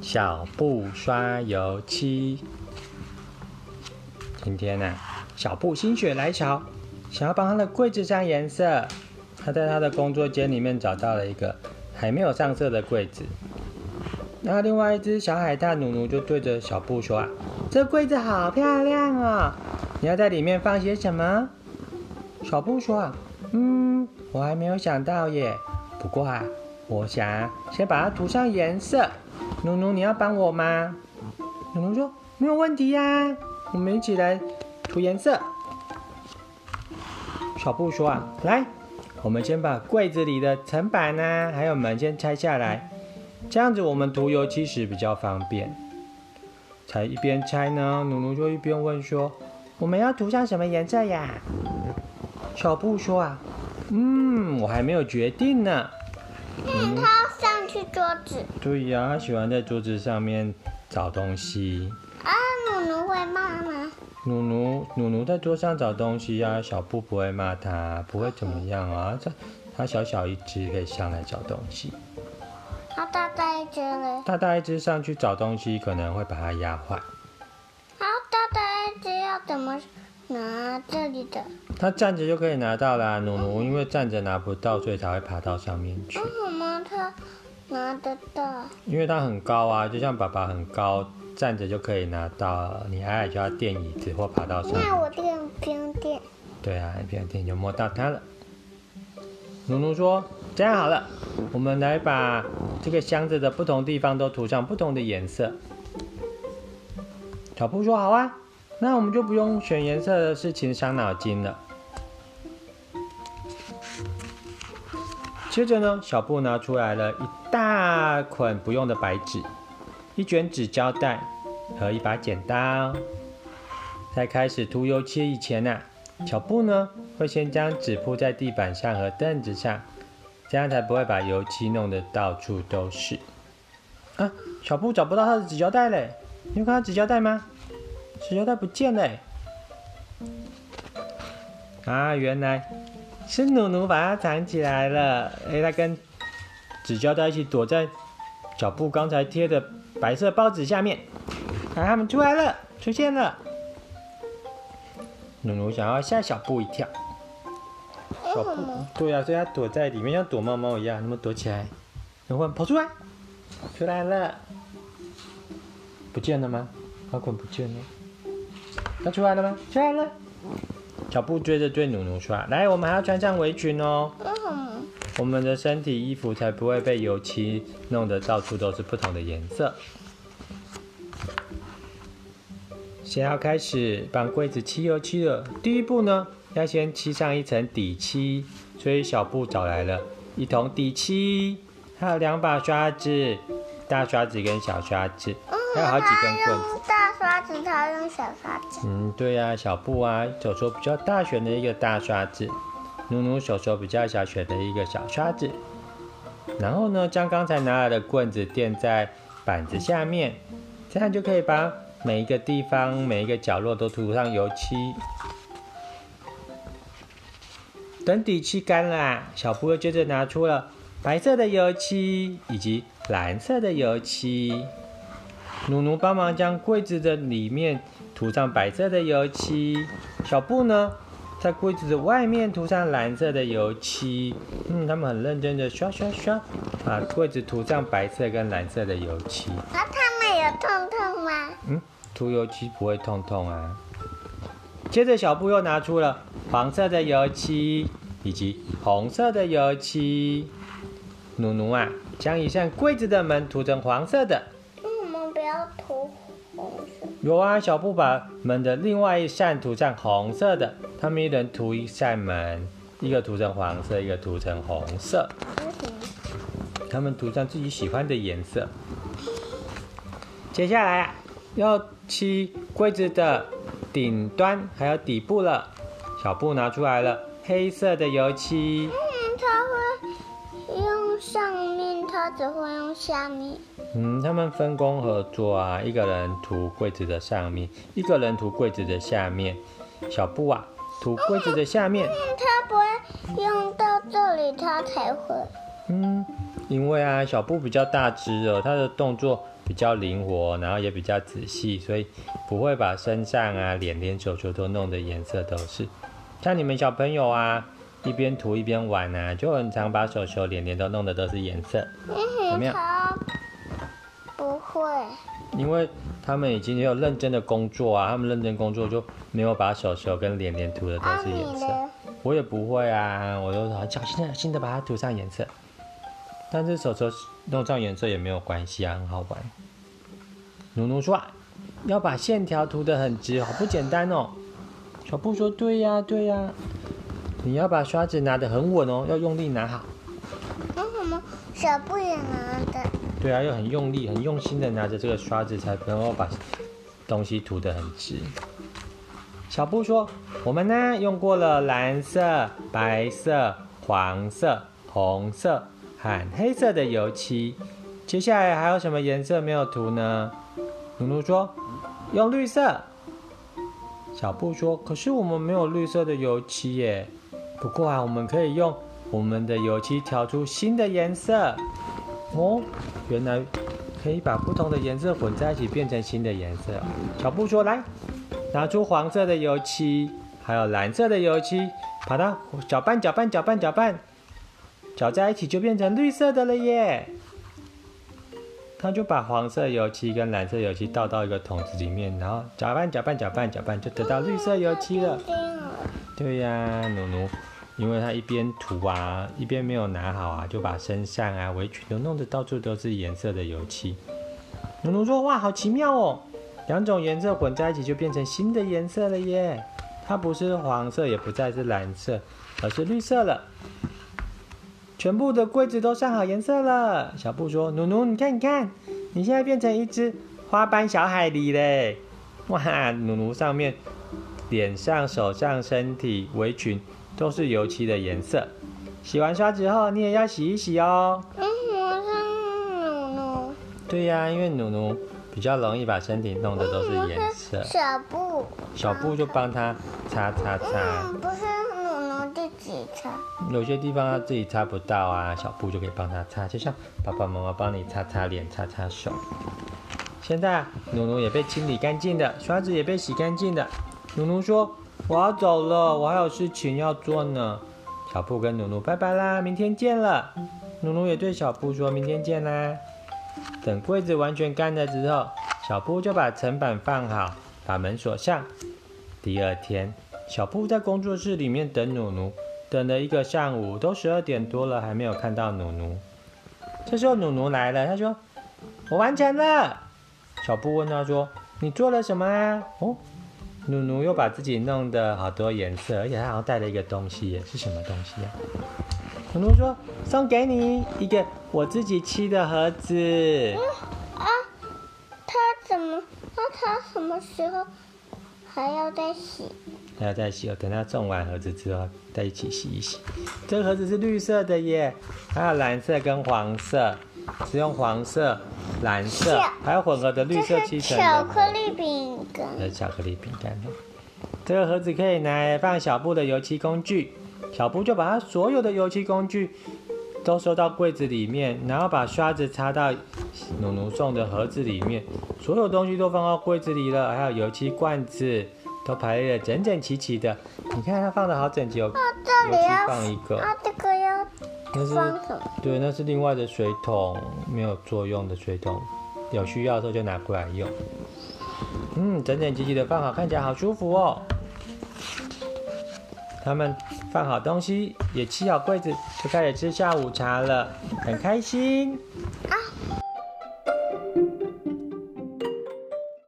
小布刷油漆。今天呢、小布心血来潮，想要帮他的柜子上颜色。他在他的工作间里面找到了一个还没有上色的柜子。那另外一只小海獭努努就对着小布说：“啊，这柜子好漂亮哦，你要在里面放些什么？”小布说：“啊，嗯，我还没有想到耶。不过啊，我想先把它涂上颜色。努努，你要帮我吗？”努努说：“没有问题呀，我们一起来涂颜色。”小布说：“啊，来，我们先把柜子里的层板呐，还有门先拆下来。”这样子我们涂油漆时比较方便。才一边拆呢，努努就一边问说：“我们要涂上什么颜色呀？”小布说：“啊，嗯，我还没有决定呢。”嗯，他上去桌子。对呀，他喜欢在桌子上面找东西。啊，努努会骂吗？努努努努在桌上找东西呀，小布不会骂他，不会怎么样啊。他他小小一只，可以上来找东西。他大大一只呢！大大一只上去找东西，可能会把它压坏。好大大一只要怎么拿这里的？他站着就可以拿到啦，努努，因为站着拿不到，所以才会爬到上面去。为什么它拿得到？因为它很高啊，就像爸爸很高，站着就可以拿到。你矮矮就要垫椅子或爬到上面。那我垫不用垫？对啊，不用垫就摸到它了。努努说：“这样好了，我们来把这个箱子的不同地方都涂上不同的颜色。”小布说：“好啊，那我们就不用选颜色的事情伤脑筋了。”接着呢，小布拿出来了一大捆不用的白纸、一卷纸胶带和一把剪刀。在开始涂油漆以前呢、小布呢，会先将纸铺在地板上和凳子上，这样才不会把油漆弄得到处都是。啊，小布找不到他的纸胶带嘞！你有看到纸胶带吗？纸胶带不见了。啊，原来是努努把它藏起来了。哎，它跟纸胶带一起躲在小布刚才贴的白色报纸下面。啊，它们出来了，出现了。努努想要吓小布一跳，小布对呀、啊，所以它躲在里面，像躲猫猫一样，那么躲起来，然后跑出来，出来了，不见了吗？阿滚不见了，它出来了吗？出来了，小布追着追努努说：“来，我们还要穿上围裙哦，我们的身体衣服才不会被油漆弄得到处都是不同的颜色。”先要开始帮柜子漆油漆了。第一步呢，要先漆上一层底漆，所以小布找来了一桶底漆，还有两把刷子，大刷子跟小刷子，还有好几根棍子。用大刷子，他用小刷子。嗯，对呀、啊，小布啊，手手比较大，选的一个大刷子；努努手手比较小，选的一个小刷子。然后呢，将刚才拿来的棍子垫在板子下面，这样就可以把。每一个地方，每一个角落都涂上油漆。等底漆干了，小布又接着拿出了白色的油漆以及蓝色的油漆。努努帮忙将柜子的里面涂上白色的油漆，小布呢，在柜子的外面涂上蓝色的油漆。嗯，他们很认真的刷刷刷，把柜子涂上白色跟蓝色的油漆。那他们有痛痛吗？嗯。涂油漆不会痛痛啊。接着，小布又拿出了黄色的油漆以及红色的油漆。努努啊，将一扇柜子的门涂成黄色的。涂红色？有啊，小布把门的另外一扇涂上红色的。他们一人涂一扇门，一个涂成黄色，一个涂成红色。他们涂上自己喜欢的颜色。接下来啊。要漆柜子的顶端还有底部了，小布拿出来了黑色的油漆。嗯，他会用上只会用下面。嗯，他们分工合作啊，一个人涂柜子的上面，一个人涂柜子的下面。小布啊，涂柜子的下面。嗯，他不会用到这里，他才会。嗯，因为啊，小布比较大只哦，他的动作。比较灵活，然后也比较仔细，所以不会把身上啊、脸连手手都弄得颜色都是。像你们小朋友啊，一边涂一边玩啊，就很常把手手、脸脸都弄的都是颜色。怎么样？不会。因为他们已经有认真的工作啊，他们认真工作就没有把手手跟脸脸涂的都是颜色。我也不会啊，我就很小心的、小心的把它涂上颜色。但是手手弄上颜色也没有关系啊，很好玩。努努说：“要把线条涂得很直，好不简单哦。”小布说：“对呀，对呀，你要把刷子拿得很稳哦，要用力拿好。”为什么小布也拿的？对啊，要很用力、很用心的拿着这个刷子，才能够把东西涂得很直。小布说：“我们呢，用过了蓝色、白色、黄色、红色和黑色的油漆，接下来还有什么颜色没有涂呢？”努努说：“用绿色。”小布说：“可是我们没有绿色的油漆耶。不过啊，我们可以用我们的油漆调出新的颜色。哦，原来可以把不同的颜色混在一起，变成新的颜色。”小布说：“来。”拿出黄色的油漆，还有蓝色的油漆，把它搅拌、搅拌、搅拌、搅拌，搅在一起就变成绿色的了耶！他就把黄色油漆跟蓝色油漆倒到一个桶子里面，然后搅拌、搅拌、搅拌、搅拌，就得到绿色油漆了。对呀，努努，因为他一边涂啊，一边没有拿好啊，就把身上啊围裙都弄得到处都是颜色的油漆。努努说：“哇，好奇妙哦！”两种颜色混在一起就变成新的颜色了耶！它不是黄色，也不再是蓝色，而是绿色了。全部的柜子都上好颜色了。小布说：“努努，你看，你看，你现在变成一只花斑小海狸嘞！”哇，努努上面、脸上、手上、身体、围裙都是油漆的颜色。洗完刷子后，你也要洗一洗哦。嗯，我是努努。对呀，因为努努。比较容易把身体弄得都是颜色。小布，小布就帮他擦擦擦。嗯，不是努努自己擦。有些地方他自己擦不到啊，小布就可以帮他擦，就像爸爸妈妈帮你擦擦脸、擦擦手。现在努努也被清理干净的，刷子也被洗干净的。努努说：“我要走了，我还有事情要做呢。”小布跟努努拜拜啦，明天见了。努努也对小布说：“明天见啦。”等柜子完全干了之后，小布就把层板放好，把门锁上。第二天，小布在工作室里面等努努，等了一个上午，都十二点多了，还没有看到努努。这时候努努来了，他说：“我完成了。”小布问他说：“你做了什么啊？”哦，努努又把自己弄得好多颜色，而且他好像带了一个东西耶，是什么东西啊？努努说：“送给你一个我自己漆的盒子。”嗯啊，他怎么？那他什么时候还要再洗？还要再洗哦，等他种完盒子之后再一起洗一洗。这个盒子是绿色的耶，还有蓝色跟黄色，只用黄色、蓝色还有混合的绿色漆成的。巧克力饼干。是巧克力饼干。这个盒子可以拿来放小布的油漆工具。小布就把他所有的油漆工具都收到柜子里面，然后把刷子插到努努送的盒子里面，所有东西都放到柜子里了，还有油漆罐子都排列得整整齐齐的。你看它放的好整齐哦。这里要放一个。啊，这个要那是？对，那是另外的水桶，没有作用的水桶，有需要的时候就拿过来用。嗯，整整齐齐的放好，看起来好舒服哦。他们放好东西，也砌好柜子，就开始吃下午茶了，很开心。啊